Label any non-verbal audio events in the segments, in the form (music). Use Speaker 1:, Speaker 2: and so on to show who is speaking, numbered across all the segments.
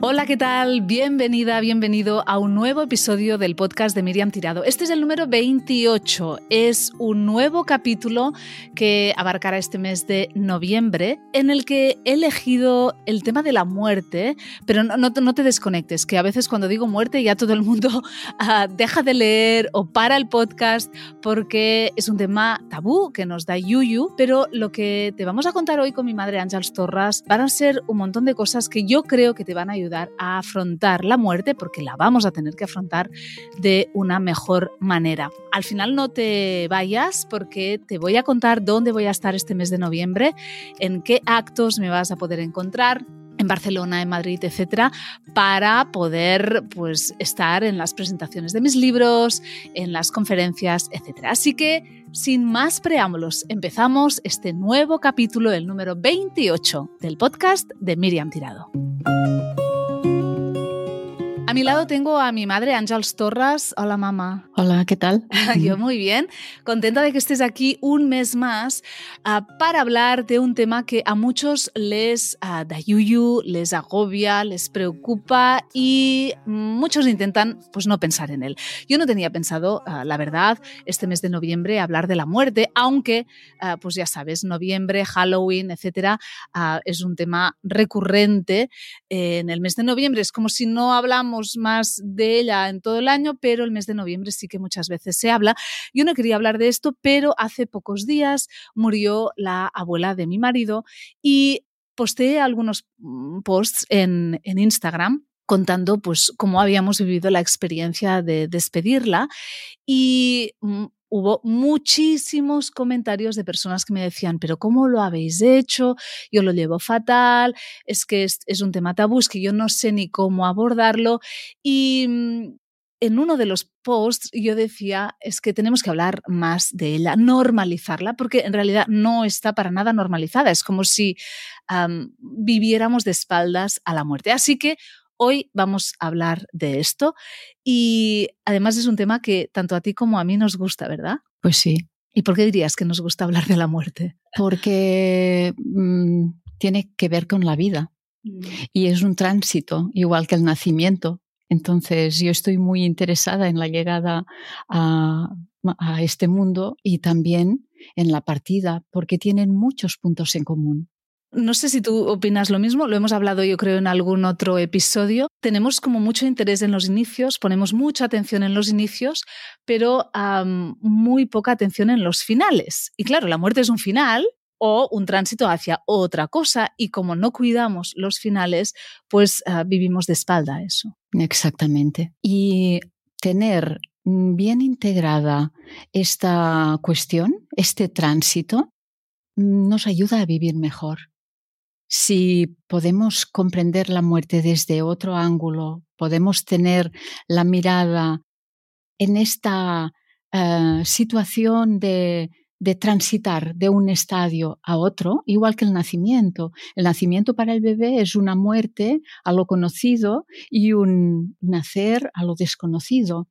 Speaker 1: Hola, ¿qué tal? Bienvenida, bienvenido a un nuevo episodio del podcast de Miriam Tirado. Este es el número 28. Es un nuevo capítulo que abarcará este mes de noviembre en el que he elegido el tema de la muerte, pero no, te desconectes, que a veces cuando digo muerte ya todo el mundo uh, (laughs) deja de leer o para el podcast porque es un tema tabú que nos da Yuyu, pero lo que te vamos a contar hoy con mi madre Ángels Torras van a ser un montón de cosas que yo creo que te van a ayudar a afrontar la muerte porque la vamos a tener que afrontar de una mejor manera. Al final no te vayas porque te voy a contar dónde voy a estar este mes de noviembre, en qué actos me vas a poder encontrar, en Barcelona, en Madrid, etcétera, para poder pues, estar en las presentaciones de mis libros, en las conferencias, etcétera. Así que, sin más preámbulos, empezamos este nuevo capítulo, el número 28 del podcast de Miriam Tirado. Mi lado tengo a mi madre, Ángels Torres. Hola, mamá.
Speaker 2: Hola, ¿qué tal? (laughs)
Speaker 1: Yo muy bien. Contenta de que estés aquí un mes más uh, para hablar de un tema que a muchos les uh, da yuyu, les agobia, les preocupa y muchos intentan pues no pensar en él. Yo no tenía pensado, uh, la verdad, este mes de noviembre hablar de la muerte, aunque, pues ya sabes, noviembre, Halloween, etcétera, es un tema recurrente en el mes de noviembre. Es como si no hablamos más de ella en todo el año, pero el mes de noviembre sí que muchas veces se habla. Yo no quería hablar de esto, pero hace pocos días murió la abuela de mi marido y posteé algunos mm, posts en, en Instagram contando pues cómo habíamos vivido la experiencia de despedirla y mm, hubo muchísimos comentarios de personas que me decían, pero ¿cómo lo habéis hecho? Yo lo llevo fatal, es que es, un tema tabú, es que yo no sé ni cómo abordarlo. Y mm, en uno de los posts yo decía, es que tenemos que hablar más de ella, normalizarla, porque en realidad no está para nada normalizada, es como si viviéramos de espaldas a la muerte. Así que Hoy vamos a hablar de esto y además es un tema que tanto a ti como a mí nos gusta, ¿verdad?
Speaker 2: Pues sí.
Speaker 1: ¿Y por qué dirías que nos gusta hablar de la muerte?
Speaker 2: Porque mmm, tiene que ver con la vida mm. y es un tránsito, igual que el nacimiento. Entonces yo estoy muy interesada en la llegada a, a este mundo y también en la partida, porque tienen muchos puntos en común.
Speaker 1: No sé si tú opinas lo mismo, lo hemos hablado yo creo en algún otro episodio. Tenemos como mucho interés en los inicios, ponemos mucha atención en los inicios, pero muy poca atención en los finales. Y claro, la muerte es un final o un tránsito hacia otra cosa y como no cuidamos los finales, pues ah, vivimos de espalda a eso.
Speaker 2: Exactamente. Y tener bien integrada esta cuestión, este tránsito, nos ayuda a vivir mejor. Si podemos comprender la muerte desde otro ángulo, podemos tener la mirada en esta uh, situación de transitar de un estadio a otro, igual que el nacimiento. El nacimiento para el bebé es una muerte a lo conocido y un nacer a lo desconocido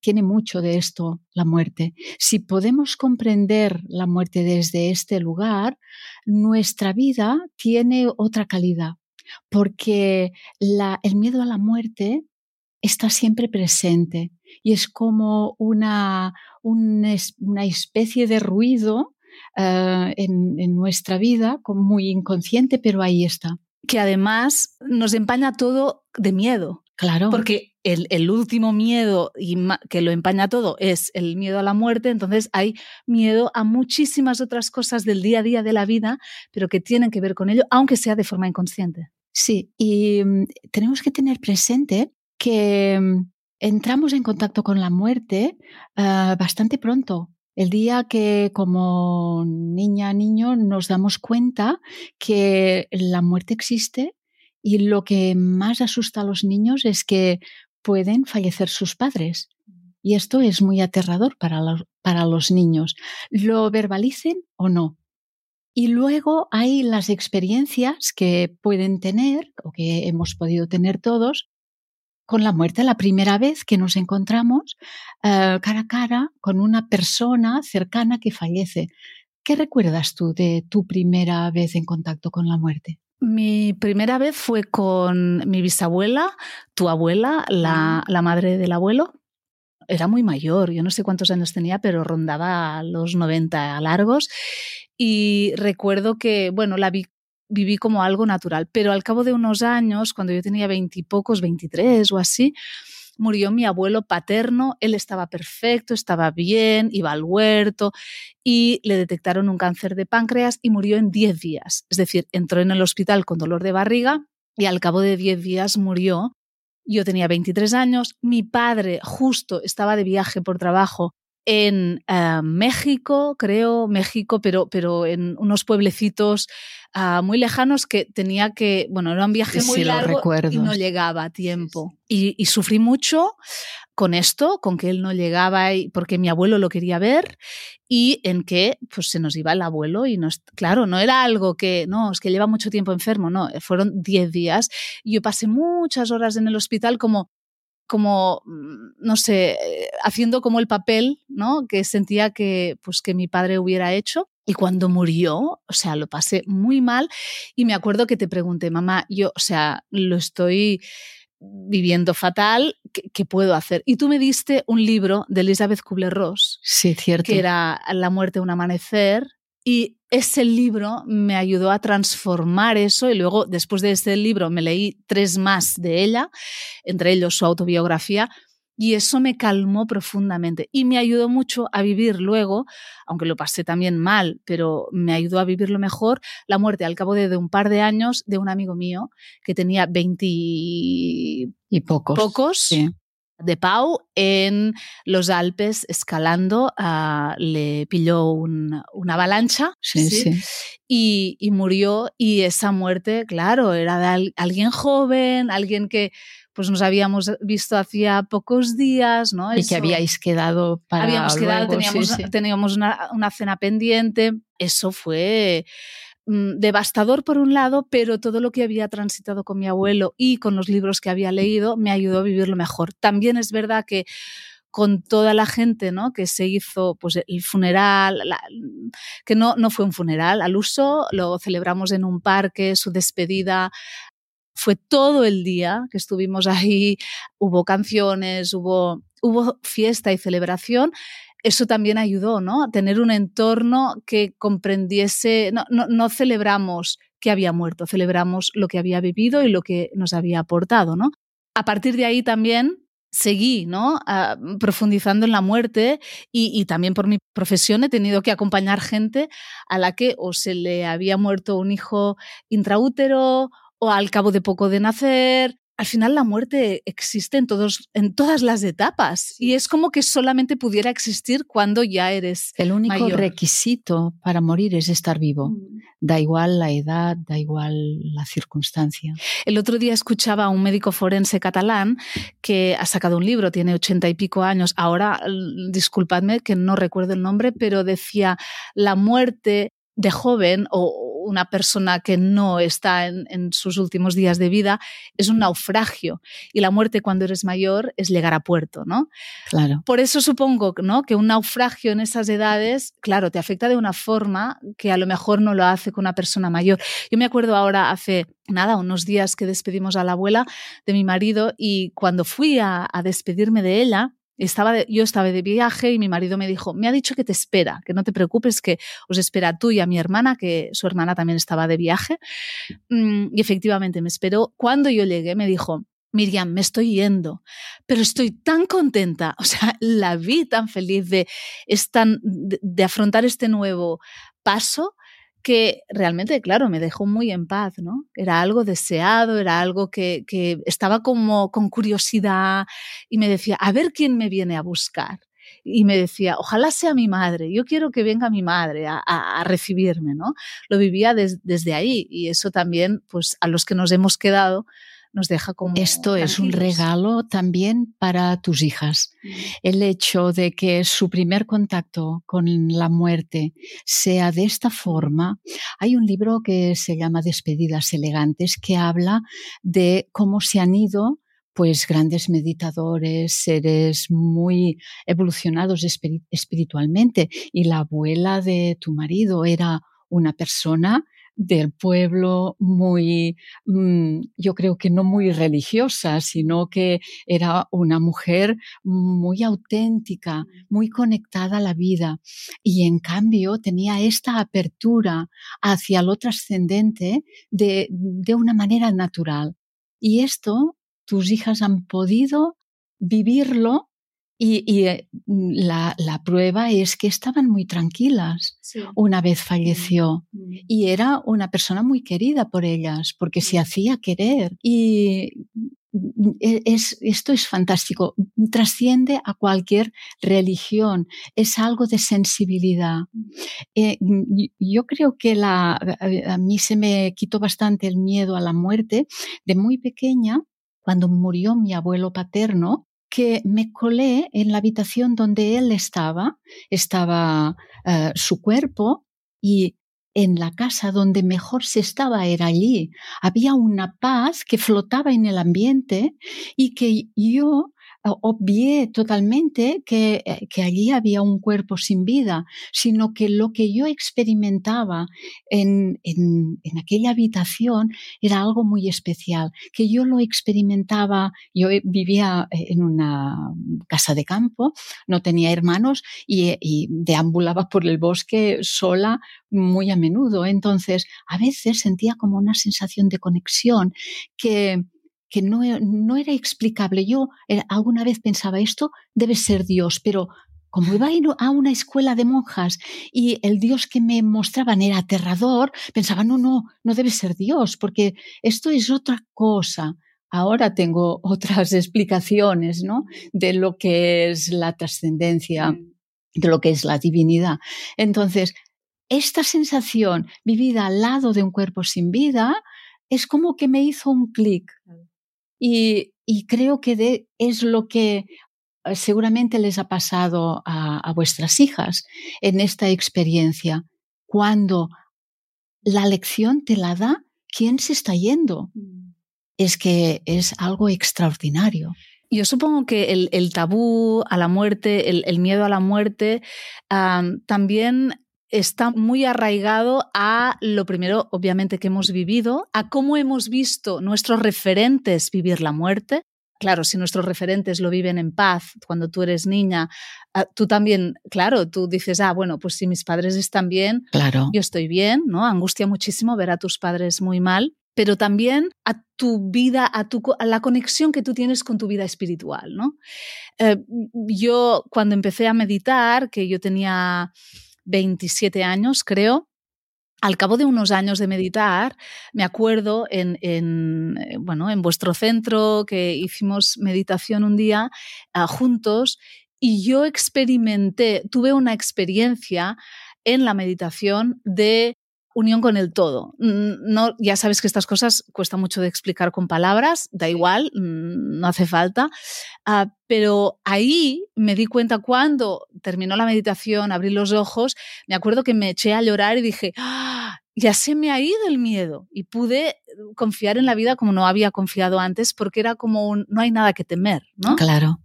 Speaker 2: tiene mucho de esto la muerte. Si podemos comprender la muerte desde este lugar, nuestra vida tiene otra calidad, porque el miedo a la muerte está siempre presente y es como una, especie de ruido eh, en, nuestra vida, muy inconsciente, pero ahí está.
Speaker 1: Que además nos empaña todo de miedo.
Speaker 2: Claro.
Speaker 1: Porque el, el, último miedo y que lo empaña todo es el miedo a la muerte, entonces hay miedo a muchísimas otras cosas del día a día de la vida, pero que tienen que ver con ello, aunque sea de forma inconsciente.
Speaker 2: Sí, y mm, tenemos que tener presente que mm, entramos en contacto con la muerte uh, bastante pronto. El día que como niña, niño nos damos cuenta que la muerte existe y lo que más asusta a los niños es que pueden fallecer sus padres. Y esto es muy aterrador para los, para los niños. Lo verbalicen o no. Y luego hay las experiencias que pueden tener o que hemos podido tener todos con la muerte la primera vez que nos encontramos eh, cara a cara con una persona cercana que fallece. ¿Qué recuerdas tú de tu primera vez en contacto con la muerte?
Speaker 1: Mi primera vez fue con mi bisabuela, tu abuela, la, la madre del abuelo, era muy mayor, yo no sé cuántos años tenía, pero rondaba los 90 largos. Y recuerdo que, bueno, la vi, viví como algo natural, pero al cabo de unos años, cuando yo tenía veintipocos, 23 o así, murió mi abuelo paterno, él estaba perfecto, estaba bien, iba al huerto y le detectaron un cáncer de páncreas y murió en 10 días. Es decir, entró en el hospital con dolor de barriga y al cabo de 10 días murió yo tenía 23 años, mi padre justo estaba de viaje por trabajo en eh, México, creo, México, pero, pero en unos pueblecitos uh, muy lejanos que tenía que, bueno, era un viaje muy
Speaker 2: sí,
Speaker 1: largo y no llegaba a tiempo. Y, y, sufrí mucho con esto, con que él no llegaba y, porque mi abuelo lo quería ver y en que pues se nos iba el abuelo y nos, claro, no era algo que, no, es que lleva mucho tiempo enfermo, no, fueron 10 días. Y yo pasé muchas horas en el hospital como como, mm, no sé, haciendo como el papel, ¿no? Que sentía que, pues, que mi padre hubiera hecho. Y cuando murió, o sea, lo pasé muy mal. Y me acuerdo que te pregunté, mamá, yo, o sea, lo estoy viviendo fatal, ¿qué, puedo hacer? Y tú me diste un libro de Elizabeth Kubler-Ross.
Speaker 2: Sí, cierto.
Speaker 1: Que era La muerte, un amanecer. Y ese libro me ayudó a transformar eso y luego después de ese libro me leí tres más de ella, entre ellos su autobiografía, y eso me calmó profundamente y me ayudó mucho a vivir luego, aunque lo pasé también mal, pero me ayudó a vivirlo mejor, la muerte al cabo de, un par de años de un amigo mío que tenía 20 y
Speaker 2: pocos.
Speaker 1: pocos de Pau en los Alpes escalando, uh, le pilló un, una avalancha
Speaker 2: sí, sí,
Speaker 1: Y, y, murió y esa muerte, claro, era de al, alguien joven, alguien que pues nos habíamos visto hacía pocos días, ¿no?
Speaker 2: Y que habíais quedado para
Speaker 1: Habíamos quedado, teníamos, teníamos una, una cena pendiente. Eso fue Mm, devastador por un lado, pero todo lo que había transitado con mi abuelo y con los libros que había leído me ayudó a vivirlo mejor. También es verdad que con toda la gente ¿no? que se hizo pues, el funeral, que no, no fue un funeral al uso, lo celebramos en un parque, su despedida. Fue todo el día que estuvimos ahí, hubo canciones, hubo, hubo fiesta y celebración eso también ayudó, ¿no? A tener un entorno que comprendiese, no, no, celebramos que había muerto, celebramos lo que había vivido y lo que nos había aportado, ¿no? A partir de ahí también seguí, ¿no? Uh, profundizando en la muerte y, y, también por mi profesión he tenido que acompañar gente a la que o se le había muerto un hijo intraútero o al cabo de poco de nacer al final la muerte existe en, todos, en todas las etapas y es como que solamente pudiera existir cuando ya eres
Speaker 2: El único
Speaker 1: mayor.
Speaker 2: requisito para morir es estar vivo.
Speaker 1: Mm.
Speaker 2: Da igual la edad, da igual la circunstancia.
Speaker 1: El otro día escuchaba a un médico forense catalán que ha sacado un libro, tiene ochenta y pico años. Ahora, disculpadme que no recuerdo el nombre, pero decía la muerte de joven o una persona que no está en, en, sus últimos días de vida es un naufragio y la muerte cuando eres mayor es llegar a puerto, ¿no?
Speaker 2: Claro.
Speaker 1: Por eso supongo ¿no? que un naufragio en esas edades, claro, te afecta de una forma que a lo mejor no lo hace con una persona mayor. Yo me acuerdo ahora hace nada, unos días que despedimos a la abuela de mi marido y cuando fui a, a despedirme de ella, estaba de, yo estaba de viaje y mi marido me dijo, me ha dicho que te espera, que no te preocupes, que os espera tú y a mi hermana, que su hermana también estaba de viaje. Mm, y efectivamente me esperó. Cuando yo llegué me dijo, Miriam, me estoy yendo, pero estoy tan contenta, (laughs) o sea, la vi tan feliz de, de, de afrontar este nuevo paso que realmente, claro, me dejó muy en paz, ¿no? Era algo deseado, era algo que, que, estaba como con curiosidad y me decía, a ver quién me viene a buscar. Y me decía, ojalá sea mi madre, yo quiero que venga mi madre a, a, recibirme, ¿no? Lo vivía des, desde ahí y eso también, pues a los que nos hemos quedado, nos deja como...
Speaker 2: Esto es un regalo también para tus hijas. El hecho de que su primer contacto con la muerte sea de esta forma. Hay un libro que se llama Despedidas elegantes que habla de cómo se han ido pues grandes meditadores, seres muy evolucionados espiritualmente. Y la abuela de tu marido era una persona del pueblo muy, mm, yo creo que no muy religiosa, sino que era una mujer muy auténtica, muy conectada a la vida. Y en cambio tenía esta apertura hacia lo trascendente de, de una manera natural. Y esto tus hijas han podido vivirlo y, eh, la, prueba es que estaban muy tranquilas una vez falleció. Mm, mm. y era una persona muy querida por ellas porque se hacía querer. Y mm, e, es, esto es fantástico, trasciende a cualquier religión, es algo de sensibilidad. Eh, yo creo que la, a mí se me quitó bastante el miedo a la muerte. De muy pequeña. Cuando murió mi abuelo paterno, que me colé en la habitación donde él estaba, estaba eh, su cuerpo y en la casa donde mejor se estaba era allí. Había una paz que flotaba en el ambiente y que yo obvié totalmente que, eh, que, allí había un cuerpo sin vida, sino que lo que yo experimentaba en, en, en, aquella habitación era algo muy especial, que yo lo experimentaba, yo vivía eh, en una casa de campo, no tenía hermanos y, y deambulaba por el bosque sola muy a menudo. Entonces, a veces sentía como una sensación de conexión que que no, no era explicable. Yo eh, alguna vez pensaba, esto debe ser Dios, pero como iba a una escuela de monjas y el Dios que me mostraban era aterrador, pensaba, no, no, no debe ser Dios, porque esto es otra cosa. Ahora tengo (laughs) otras explicaciones, ¿no? De lo que es la trascendencia, de lo que es la divinidad. Entonces, esta sensación vivida al lado de un cuerpo sin vida es como que me hizo un clic. Y, creo que es lo que eh, seguramente les ha pasado a, vuestras hijas en esta experiencia, cuando la lección te la da quién se está yendo. Mm. Es que es algo extraordinario.
Speaker 1: Yo supongo que el, tabú a la muerte, el, miedo a la muerte, también está muy arraigado a lo primero, obviamente, que hemos vivido, a cómo hemos visto nuestros referentes vivir la muerte. Claro, si nuestros referentes lo viven en paz cuando tú eres niña, ah, tú también, claro, tú dices, ah, bueno, pues si mis padres están bien,
Speaker 2: claro.
Speaker 1: yo estoy bien, ¿no? Angustia muchísimo ver a tus padres muy mal, pero también a tu vida, a, tu, a la conexión que tú tienes con tu vida espiritual, ¿no? Eh, yo cuando empecé a meditar, que yo tenía 27 años, creo. Al cabo de unos años de meditar, me acuerdo en, eh, bueno, en vuestro centro que hicimos meditación un día ah, juntos y yo experimenté, tuve una experiencia en la meditación de unión con el todo. No, ya sabes que estas cosas cuesta mucho de explicar con palabras, da igual, no hace falta, ah, pero ahí me di cuenta cuando terminó la meditación, abrí los ojos, me acuerdo que me eché a llorar y dije, ¡Ah! ya se me ha ido el miedo y pude confiar en la vida como no había confiado antes porque era como un, no hay nada que temer, ¿no?
Speaker 2: Claro.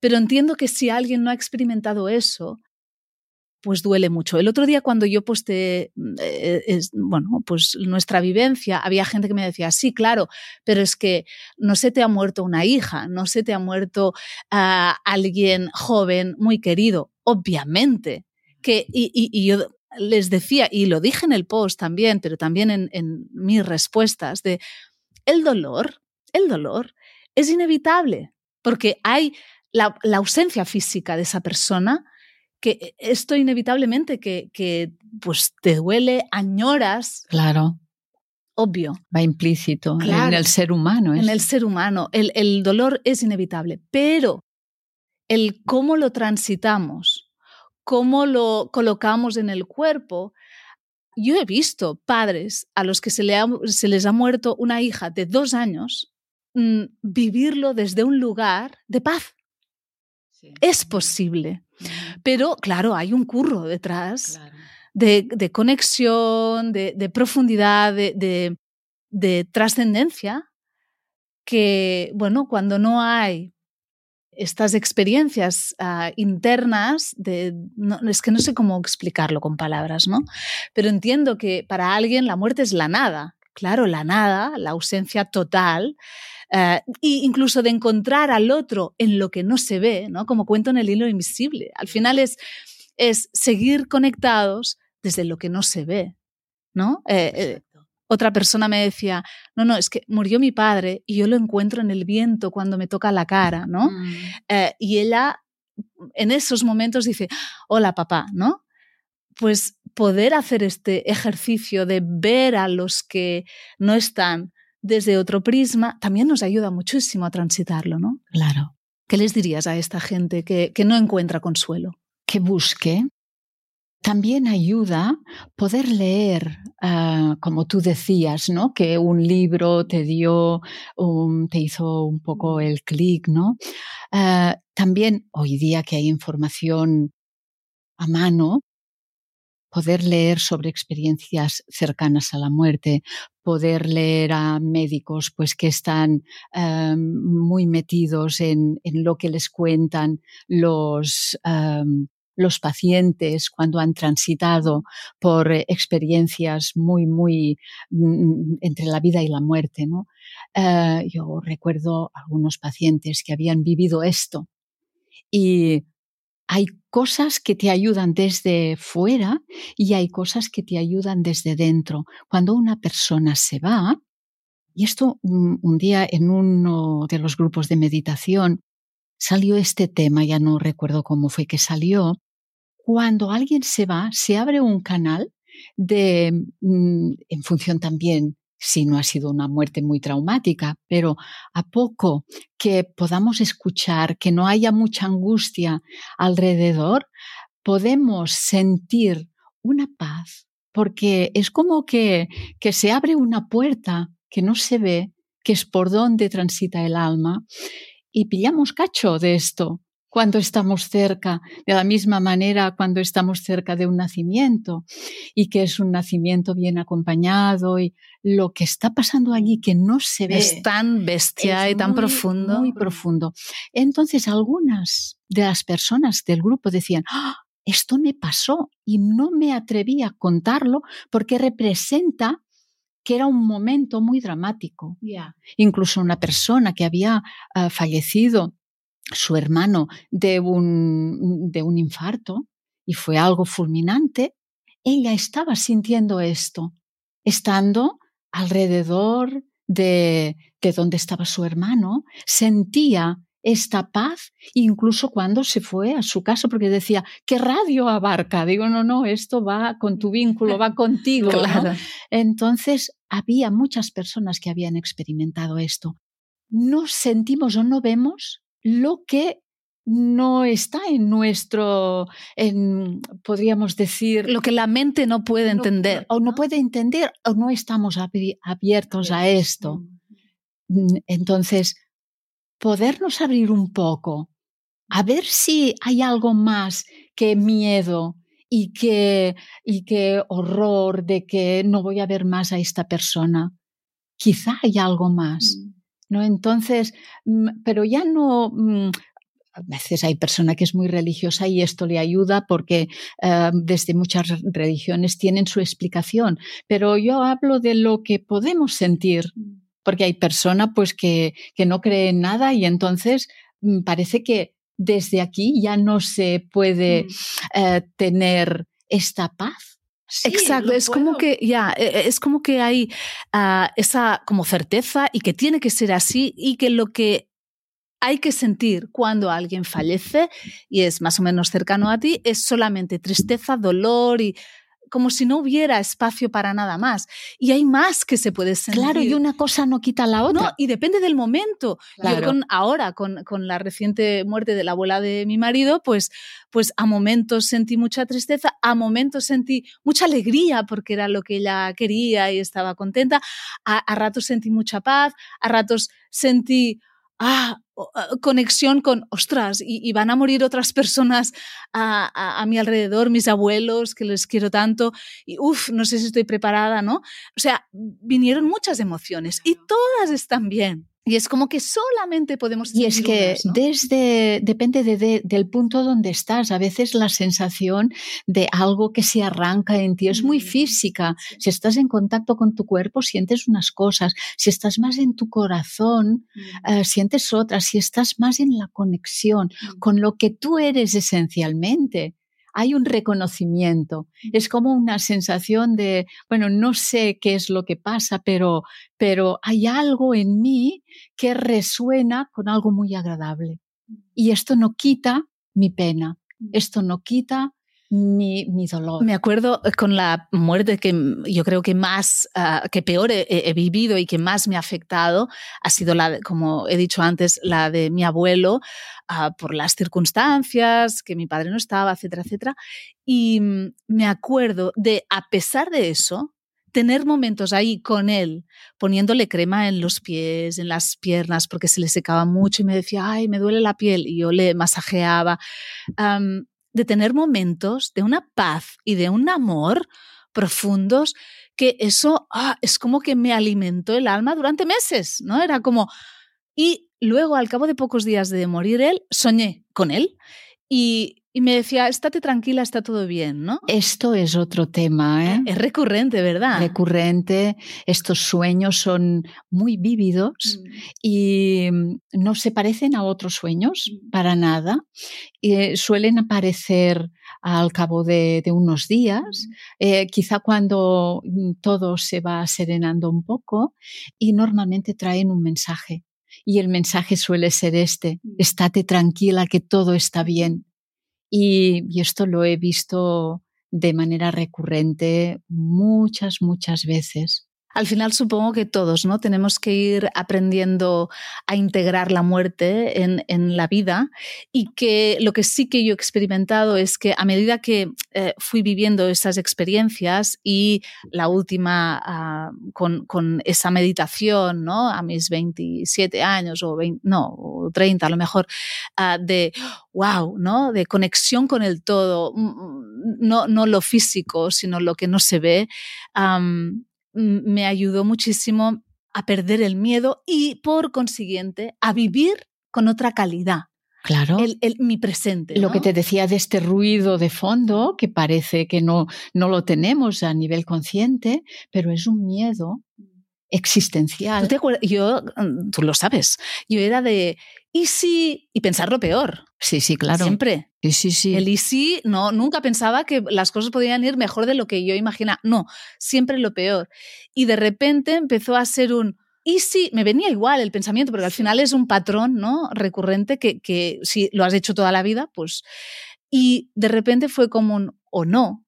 Speaker 1: Pero entiendo que si alguien no ha experimentado eso, pues duele mucho. El otro día cuando yo posté, mm, eh, bueno, pues nuestra vivencia, había gente que me decía, sí, claro, pero es que no se te ha muerto una hija, no se te ha muerto a alguien joven, muy querido, obviamente. Que, y, yo les decía, y lo dije en el post también, pero también en, mis respuestas, de el dolor, el dolor es inevitable, porque hay la ausencia física de esa persona, que esto inevitablemente que, que pues te duele, añoras.
Speaker 2: Claro.
Speaker 1: Obvio.
Speaker 2: Va implícito en el ser humano.
Speaker 1: En el ser humano. El, el dolor es inevitable, pero el cómo lo transitamos, cómo lo colocamos en el cuerpo, yo he visto padres a los que se, le se, les ha muerto una hija de dos años mm, vivirlo desde un lugar de paz. Es posible. Pero claro, hay un curro detrás de, conexión, de, profundidad, de, trascendencia que, bueno, cuando no hay estas experiencias uh, internas de no, es que no sé cómo explicarlo con palabras, ¿no? Pero entiendo que para alguien la muerte es la nada. Claro, la nada, la ausencia total, e incluso de encontrar al otro en lo que no se ve, ¿no? Como cuento en el hilo invisible. Al final es, es seguir conectados desde lo que no se ve, ¿no? Eh, eh, otra persona me decía, no, no, es que murió mi padre y yo lo encuentro en el viento cuando me toca la cara, ¿no? Mm. Eh, y ella en esos momentos dice, hola papá, ¿no? Pues poder hacer este ejercicio de ver a los que no están desde otro prisma también nos ayuda muchísimo a transitarlo, ¿no?
Speaker 2: Claro.
Speaker 1: ¿Qué les dirías a esta gente que, que no encuentra consuelo?
Speaker 2: Que busque también ayuda poder leer, uh, como tú decías, ¿no? Que un libro te dio, um, te hizo un poco el clic, ¿no? Uh, también hoy día que hay información a mano, poder leer sobre experiencias cercanas a la muerte, poder leer a médicos pues que están um, muy metidos en, en, lo que les cuentan los um, los pacientes cuando han transitado por experiencias muy, muy mm, entre la vida y la muerte. ¿no? Eh, yo recuerdo algunos pacientes que habían vivido esto y hay cosas que te ayudan desde fuera y hay cosas que te ayudan desde dentro. Cuando una persona se va, y esto un, día en uno de los grupos de meditación salió este tema, ya no recuerdo cómo fue que salió, cuando alguien se va, se abre un canal de, mm, en función también si no ha sido una muerte muy traumática, pero a poco que podamos escuchar, que no haya mucha angustia alrededor, podemos sentir una paz, porque es como que, que se abre una puerta que no se ve, que es por donde transita el alma, y pillamos cacho de esto cuando estamos cerca, de la misma manera cuando estamos cerca de un nacimiento y que es un nacimiento bien acompañado y lo que está pasando allí que no se ve.
Speaker 1: Es tan bestia y tan profundo.
Speaker 2: Muy profundo. Entonces algunas de las personas del grupo decían, ¡Ah! esto me pasó y no me atreví a contarlo porque representa que era un momento muy dramático. Incluso una persona que había uh, fallecido su hermano de un, de un infarto y fue algo fulminante, ella estaba sintiendo esto, estando alrededor de, de donde estaba su hermano, sentía esta paz, incluso cuando se fue a su casa, porque decía, ¿qué radio abarca? Digo, no, no, esto va con tu vínculo, va (laughs) contigo. Entonces, había muchas personas que habían experimentado esto. No sentimos o no vemos lo que no está en nuestro, en, podríamos decir...
Speaker 1: Lo que la mente no puede entender.
Speaker 2: o no puede entender o no estamos abiertos a esto. Mm, entonces, podernos abrir un poco, a ver si hay algo más que miedo y que, y que horror de que no voy a ver más a esta persona. Quizá hay algo más. Mm. ¿No? Entonces, mm, pero ya no, mm, a veces hay persona que es muy religiosa y esto le ayuda porque eh, desde muchas religiones tienen su explicación, pero yo hablo de lo que podemos sentir, porque hay persona pues que, que no cree en nada y entonces mm, parece que desde aquí ya no se puede eh, tener esta paz.
Speaker 1: Exacto, es como que ya, e, es como que hay uh, esa como certeza y que tiene que ser así y que lo que hay que sentir cuando alguien fallece y es más o menos cercano a ti es solamente tristeza, dolor y como si no hubiera espacio para nada más. Y hay más que se puede sentir.
Speaker 2: Claro, y una cosa no quita la otra.
Speaker 1: No, y depende del momento. Yo con, ahora, con, con, la reciente muerte de la abuela de mi marido, pues, pues a momentos sentí mucha tristeza, a momentos sentí mucha alegría porque era lo que ella quería y estaba contenta, a, a ratos sentí mucha paz, a ratos sentí ah, ah, conexión con, ostras, y, van a morir otras personas a, a, mi alrededor, mis abuelos, que les quiero tanto, y uff, no sé si estoy preparada, ¿no? O sea, vinieron muchas emociones y todas están bien. Y es como que solamente podemos...
Speaker 2: Y es que desde, depende del punto donde estás. A veces la sensación de algo que se arranca en ti es muy mm. física. Si estás en contacto con tu cuerpo, sientes unas cosas. Si estás más en tu corazón, mm. eh, sientes otras. Si estás más en la conexión mm. con lo que tú eres esencialmente, hay un reconocimiento. Es como una sensación de, bueno, no sé qué es lo que pasa, pero, pero hay algo en mí que resuena con algo muy agradable. Y esto no quita mi pena, esto no quita mi, dolor.
Speaker 1: Me acuerdo eh, con la muerte que yo creo que más, uh, que peor he, vivido y que más me ha afectado, ha sido la, como he dicho antes, la de mi abuelo, uh, por las circunstancias, que mi padre no estaba, etcétera, etcétera. Y mm, me acuerdo de, a pesar de eso, tener momentos ahí con él, poniéndole crema en los pies, en las piernas, porque se le secaba mucho y me decía, ay, me duele la piel, y yo le masajeaba. De tener momentos de una paz y de un amor profundos que eso ah, es como que me alimentó el alma durante meses, ¿no? Era como... Y luego, al cabo de pocos días de morir él, soñé con él y, y me decía, estate tranquila, está todo bien, ¿no?
Speaker 2: Esto es otro tema, ¿eh?
Speaker 1: Es recurrente, ¿verdad?
Speaker 2: Recurrente. Estos sueños son muy vívidos mm. y mm, no se parecen a otros sueños mm. para nada. Y suelen aparecer al cabo de, unos días, eh, quizá cuando todo se va serenando un poco y normalmente traen un mensaje. Y el mensaje suele ser este, estate tranquila que todo está bien y, esto lo he visto de manera recurrente muchas, muchas veces.
Speaker 1: Al final supongo que todos ¿no? tenemos que ir aprendiendo a integrar la muerte en, la vida y que lo que sí que yo he experimentado es que a medida que eh, fui viviendo esas experiencias y la última uh, con, esa meditación ¿no? a mis 27 años o 20, no, o 30 a lo mejor, uh, de wow, ¿no? de conexión con el todo, mm, mm, no, no lo físico, sino lo que no se ve. Me ayudó muchísimo a perder el miedo y por consiguiente a vivir con otra calidad.
Speaker 2: Claro.
Speaker 1: El, mi presente.
Speaker 2: Lo que te decía de este ruido de fondo, que parece que no, no lo tenemos a nivel consciente, pero es un miedo existencial.
Speaker 1: ¿Tú te Yo, mm, tú lo sabes, yo era de, ¿y si? Y pensar lo peor.
Speaker 2: Sí, sí, claro.
Speaker 1: Siempre.
Speaker 2: Sí, sí, sí.
Speaker 1: El y no, nunca pensaba que las cosas podían ir mejor de lo que yo imaginaba. No, siempre lo peor. Y de repente empezó a ser un, ¿y si? Me venía igual el pensamiento, porque al final es un patrón, ¿no? Recurrente que, que si lo has hecho toda la vida, pues... Y de repente fue como un, o no,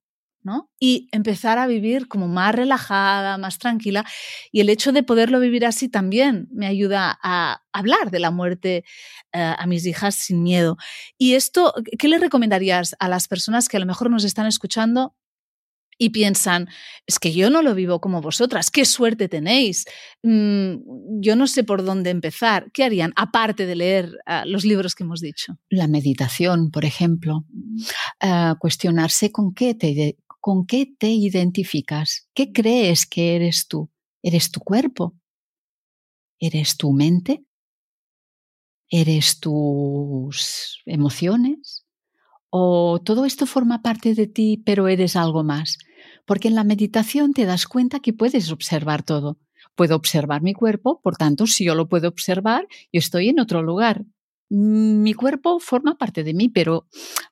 Speaker 1: y empezar a vivir como más relajada, más tranquila. Y el hecho de poderlo vivir así también me ayuda a hablar de la muerte eh, a mis hijas sin miedo. Y esto, ¿qué le recomendarías a las personas que a lo mejor nos están escuchando y piensan, es que yo no lo vivo como vosotras, qué suerte tenéis, mm, yo no sé por dónde empezar, ¿qué harían aparte de leer ah, los libros que hemos dicho?
Speaker 2: La meditación, por ejemplo, ah, cuestionarse con qué te, ¿Con qué te identificas? ¿Qué crees que eres tú? ¿Eres tu cuerpo? ¿Eres tu mente? ¿Eres tus emociones? ¿O todo esto forma parte de ti, pero eres algo más? Porque en la meditación te das cuenta que puedes observar todo. Puedo observar mi cuerpo, por tanto, si yo lo puedo observar, yo estoy en otro lugar. Mi cuerpo forma parte de mí, pero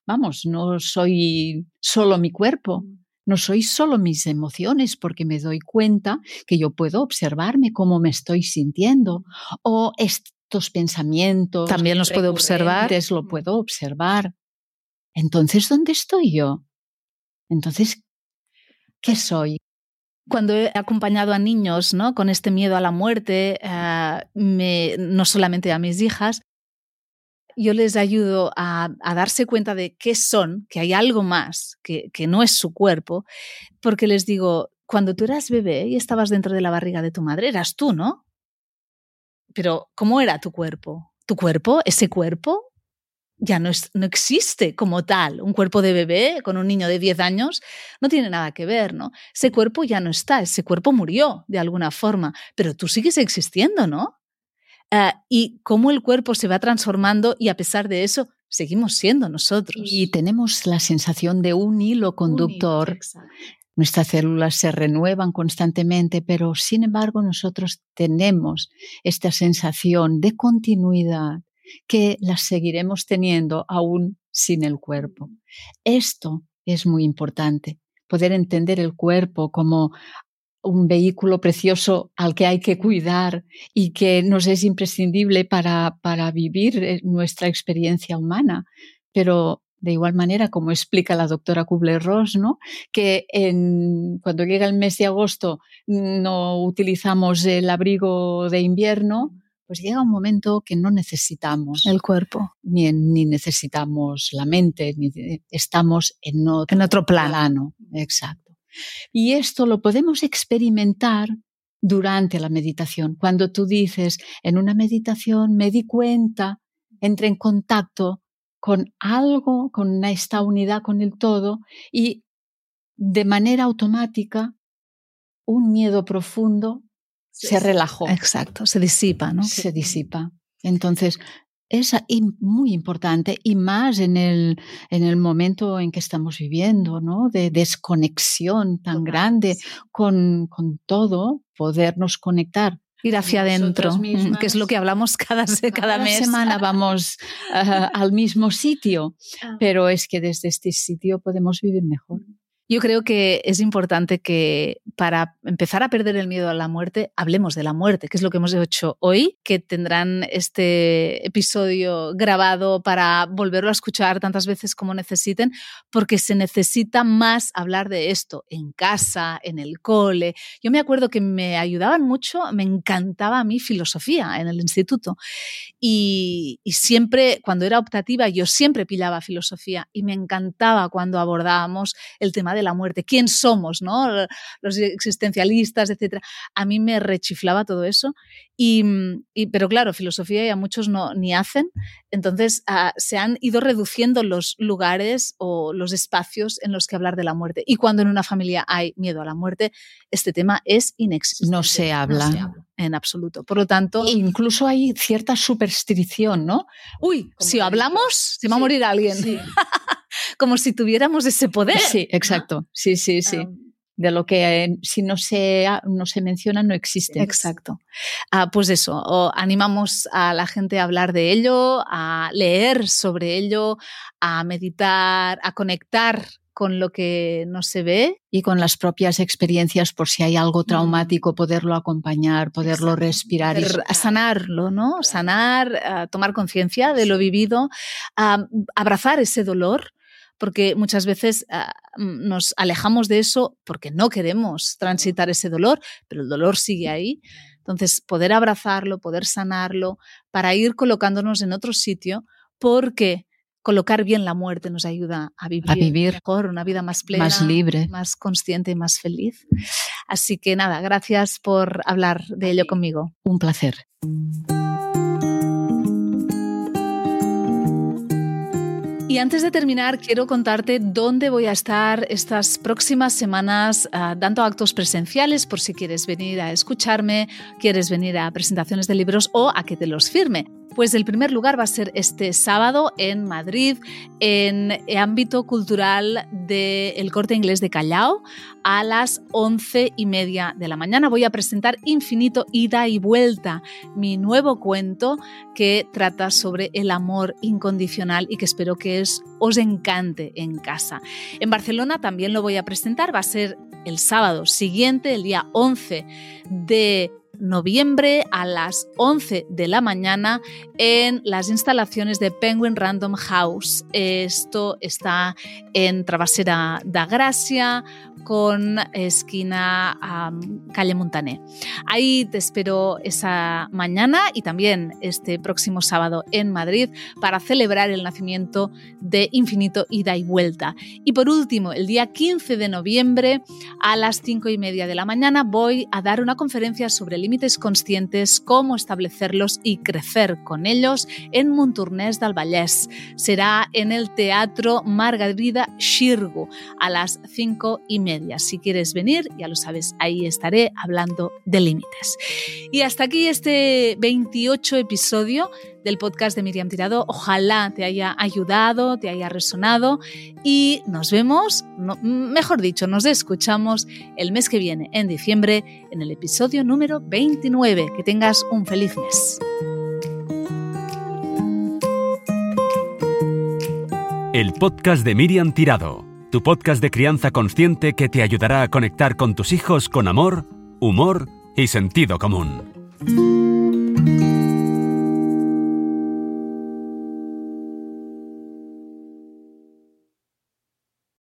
Speaker 2: vamos, no soy solo mi cuerpo. No soy solo mis emociones porque me doy cuenta que yo puedo observarme cómo me estoy sintiendo o estos pensamientos.
Speaker 1: También los puedo observar.
Speaker 2: Lo puedo observar. Entonces, ¿dónde estoy yo? Entonces, ¿qué soy?
Speaker 1: Cuando he acompañado a niños ¿no? con este miedo a la muerte, eh, me, no solamente a mis hijas, yo les ayudo a, darse cuenta de qué son, que hay algo más, que, que no es su cuerpo, porque les digo, cuando tú eras bebé y estabas dentro de la barriga de tu madre, eras tú, ¿no? Pero ¿cómo era tu cuerpo? ¿Tu cuerpo, ese cuerpo, ya no, es, no existe como tal. Un cuerpo de bebé con un niño de 10 años no tiene nada que ver, ¿no? Ese cuerpo ya no está, ese cuerpo murió de alguna forma, pero tú sigues existiendo, ¿no? Uh, y cómo el cuerpo se va transformando y a pesar de eso seguimos siendo nosotros.
Speaker 2: Y tenemos la sensación de un hilo conductor. Un hilo, Nuestras células se renuevan constantemente, pero sin embargo nosotros tenemos esta sensación de continuidad que las seguiremos teniendo aún sin el cuerpo. Esto es muy importante, poder entender el cuerpo como un vehículo precioso al que hay que cuidar y que nos es imprescindible para, para vivir eh, nuestra experiencia humana, pero de igual manera, como explica la doctora Kubler-Ross, ¿no? que en, cuando llega el mes de agosto no utilizamos el abrigo de invierno, pues llega un momento que no necesitamos
Speaker 1: el cuerpo,
Speaker 2: ni, ni necesitamos la mente, ni estamos en otro,
Speaker 1: en otro plano.
Speaker 2: Exacto. Y esto lo podemos experimentar durante la meditación. Cuando tú dices, en una meditación me di cuenta, entré en contacto con algo, con esta unidad con el todo y de manera automática un miedo profundo se relajó.
Speaker 1: Exacto, se disipa, ¿no?
Speaker 2: Se disipa. Entonces, es muy importante y más en el, en el momento en que estamos viviendo, ¿no? De desconexión tan grande con, con todo, podernos conectar
Speaker 1: ir hacia adentro, que es lo que hablamos cada, (laughs) cada, cada mes.
Speaker 2: semana vamos uh, (laughs) al mismo sitio, ah. pero es que desde este sitio podemos vivir mejor.
Speaker 1: Yo creo que es importante que para empezar a perder el miedo a la muerte, hablemos de la muerte, que es lo que hemos hecho hoy, que tendrán este episodio grabado para volverlo a escuchar tantas veces como necesiten, porque se necesita más hablar de esto en casa, en el cole. Yo me acuerdo que me ayudaban mucho, me encantaba a mí filosofía en el instituto. Y, y siempre, cuando era optativa, yo siempre pillaba filosofía y me encantaba cuando abordábamos el tema de de la muerte, quién somos, ¿no? Los existencialistas, etcétera. A mí me rechiflaba todo eso. Y, pero claro, filosofía ya muchos no ni hacen. Entonces uh, se han ido reduciendo los lugares o los espacios en los que hablar de la muerte. Y cuando en una familia hay miedo a la muerte, este tema es inexistente.
Speaker 2: No se habla.
Speaker 1: No se habla en absoluto. Por lo tanto.
Speaker 2: E incluso hay cierta superstición, ¿no?
Speaker 1: Uy, si hablamos, se va a morir alguien. Sí. (laughs) como si tuviéramos ese poder.
Speaker 2: Sí, exacto. Sí, sí, sí. de lo que eh, si no se, no se menciona no existe.
Speaker 1: Exacto. Ah, pues eso, animamos a la gente a hablar de ello, a leer sobre ello, a meditar, a conectar con lo que no se ve.
Speaker 2: Y con las propias experiencias, por si hay algo traumático, poderlo acompañar, poderlo respirar.
Speaker 1: Y sanarlo, ¿no? Sanar, tomar conciencia de lo vivido, abrazar ese dolor porque muchas veces ah, mm, nos alejamos de eso porque no queremos transitar ese dolor, pero el dolor sigue ahí. Entonces, poder abrazarlo, poder sanarlo, para ir colocándonos en otro sitio, porque colocar bien la muerte nos ayuda a vivir,
Speaker 2: a vivir
Speaker 1: mejor, una vida más plena,
Speaker 2: más libre,
Speaker 1: más consciente y más feliz. Así que nada, gracias por hablar de ello conmigo.
Speaker 2: Un placer.
Speaker 1: Y antes de terminar, quiero contarte dónde voy a estar estas próximas semanas uh, dando actos presenciales por si quieres venir a escucharme, quieres venir a presentaciones de libros o a que te los firme. Pues el primer lugar va a ser este sábado en Madrid, en el ámbito cultural del Corte Inglés de Callao, a las once y media de la mañana. Voy a presentar Infinito, Ida y Vuelta, mi nuevo cuento que trata sobre el amor incondicional y que espero que os encante en casa. En Barcelona también lo voy a presentar, va a ser el sábado siguiente, el día 11 de noviembre a las 11 de la mañana en las instalaciones de Penguin Random House. Esto está en Travesera da Gracia con esquina calle Montané. Ahí te espero esa mañana y también este próximo sábado en Madrid para celebrar el nacimiento de Infinito Ida y Vuelta. Y por último, el día 15 de noviembre a las 5 y media de la mañana voy a dar una conferencia sobre límites conscientes, cómo establecerlos y crecer con ellos en Montornès del Vallès. Será en el Teatro Margarida Xirgu a las 5 y media Si quieres venir, ya lo sabes, ahí estaré hablando de límites. Y hasta aquí este 28 episodio del podcast de Miriam Tirado. Ojalá te haya ayudado, te haya resonado y nos vemos, mejor dicho, nos escuchamos el mes que viene, en diciembre, en el episodio número 29. Que tengas un feliz mes.
Speaker 3: El podcast de Miriam Tirado, tu podcast de crianza consciente que te ayudará a conectar con tus hijos con amor, humor y sentido común.